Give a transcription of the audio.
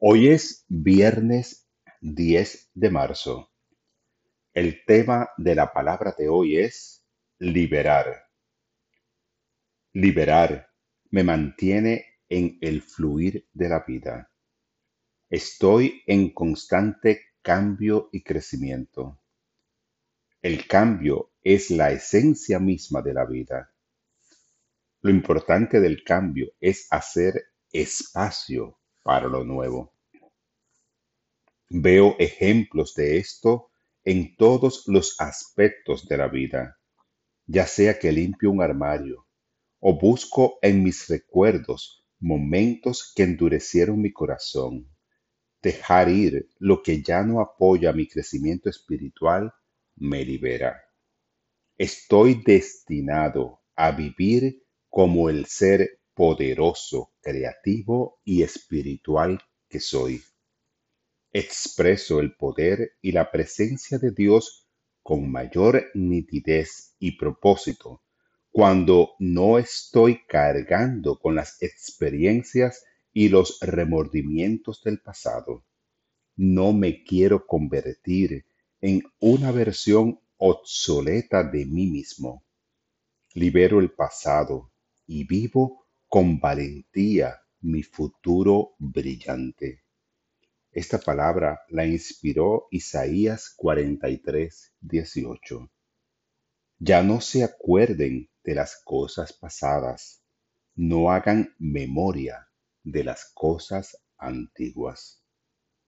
Hoy es viernes 10 de marzo. El tema de la palabra de hoy es liberar. Liberar me mantiene en el fluir de la vida. Estoy en constante cambio y crecimiento. El cambio es la esencia misma de la vida. Lo importante del cambio es hacer espacio para lo nuevo. Veo ejemplos de esto en todos los aspectos de la vida, ya sea que limpio un armario o busco en mis recuerdos momentos que endurecieron mi corazón. Dejar ir lo que ya no apoya mi crecimiento espiritual me libera. Estoy destinado a vivir como el ser poderoso, creativo y espiritual que soy. Expreso el poder y la presencia de Dios con mayor nitidez y propósito cuando no estoy cargando con las experiencias y los remordimientos del pasado. No me quiero convertir en una versión obsoleta de mí mismo. Libero el pasado y vivo con valentía mi futuro brillante. Esta palabra la inspiró Isaías 43, 18. Ya no se acuerden de las cosas pasadas, no hagan memoria de las cosas antiguas.